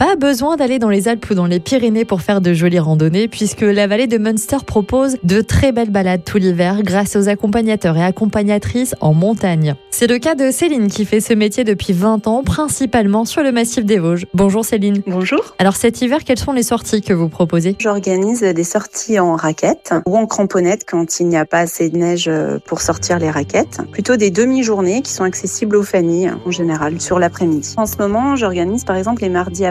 Pas besoin d'aller dans les Alpes ou dans les Pyrénées pour faire de jolies randonnées, puisque la vallée de Munster propose de très belles balades tout l'hiver grâce aux accompagnateurs et accompagnatrices en montagne. C'est le cas de Céline qui fait ce métier depuis 20 ans, principalement sur le massif des Vosges. Bonjour Céline. Bonjour. Alors cet hiver, quelles sont les sorties que vous proposez? J'organise des sorties en raquettes ou en cramponnette quand il n'y a pas assez de neige pour sortir les raquettes. Plutôt des demi-journées qui sont accessibles aux familles en général sur l'après-midi. En ce moment, j'organise par exemple les mardis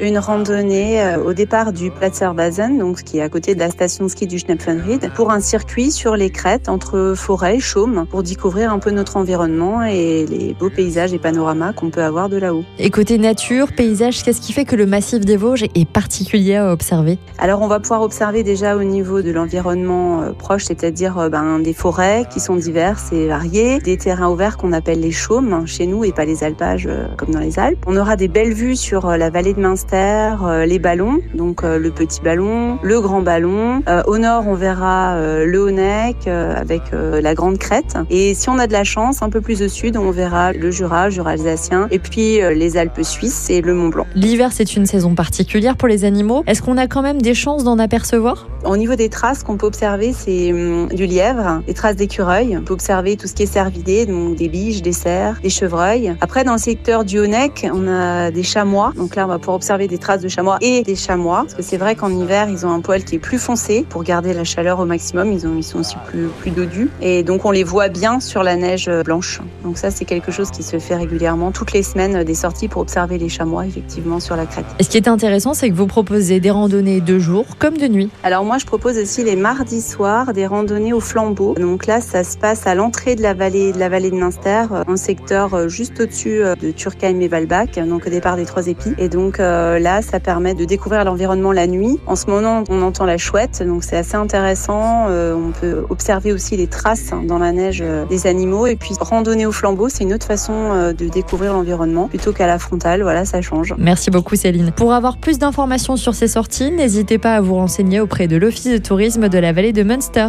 une randonnée euh, au départ du Platzerbasen, donc qui est à côté de la station de ski du Schnepfenried, pour un circuit sur les crêtes entre forêt et chaume pour découvrir un peu notre environnement et les beaux paysages et panoramas qu'on peut avoir de là-haut. Et côté nature, paysage, qu'est-ce qui fait que le massif des Vosges est particulier à observer? Alors on va pouvoir observer déjà au niveau de l'environnement euh, proche, c'est-à-dire euh, ben, des forêts qui sont diverses et variées, des terrains ouverts qu'on appelle les chaumes chez nous et pas les alpages comme dans les Alpes. On aura des belles vues sur la vallée de Münster, les ballons, donc le petit ballon, le grand ballon. Au nord, on verra le Honeck avec la grande crête. Et si on a de la chance, un peu plus au sud, on verra le Jura, Jura alsacien, et puis euh, les Alpes suisses et le Mont Blanc. L'hiver, c'est une saison particulière pour les animaux. Est-ce qu'on a quand même des chances d'en apercevoir? Au niveau des traces qu'on peut observer, c'est hum, du lièvre, des traces d'écureuil. On peut observer tout ce qui est cervidé, donc des biches, des cerfs, des chevreuils. Après, dans le secteur du Honeck, on a des chamois. Donc là, on va pouvoir observer des traces de chamois et des chamois. Parce que c'est vrai qu'en hiver, ils ont un poil qui est plus foncé pour garder la chaleur au maximum. Ils, ont, ils sont aussi plus, plus dodus. Et donc, on les voit bien sur la neige blanche. Donc ça, c'est quelque chose qui se fait régulièrement, toutes les semaines, des sorties pour observer les chamois, effectivement, sur la crête. Et ce qui est intéressant, c'est que vous proposez des randonnées de jour comme de nuit. Alors moi, je propose aussi les mardis soirs des randonnées au flambeau. Donc là, ça se passe à l'entrée de la vallée de la vallée de Münster, un secteur euh, juste au-dessus euh, de Turkheim et Walbach, donc au départ des Trois Épis. Et donc euh, là, ça permet de découvrir l'environnement la nuit. En ce moment, on entend la chouette, donc c'est assez intéressant. on peut observer aussi les traces dans la neige des animaux et puis randonner au flambeau, c'est une autre façon euh, de découvrir l'environnement plutôt qu'à la frontale. Voilà, ça change. Merci beaucoup Céline. Pour avoir plus d'informations sur ces sorties, n'hésitez pas à vous renseigner auprès de l'Office de tourisme de la vallée de Munster.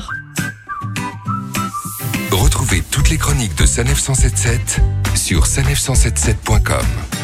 Retrouvez toutes les chroniques de Sanef 177 sur sanef177.com.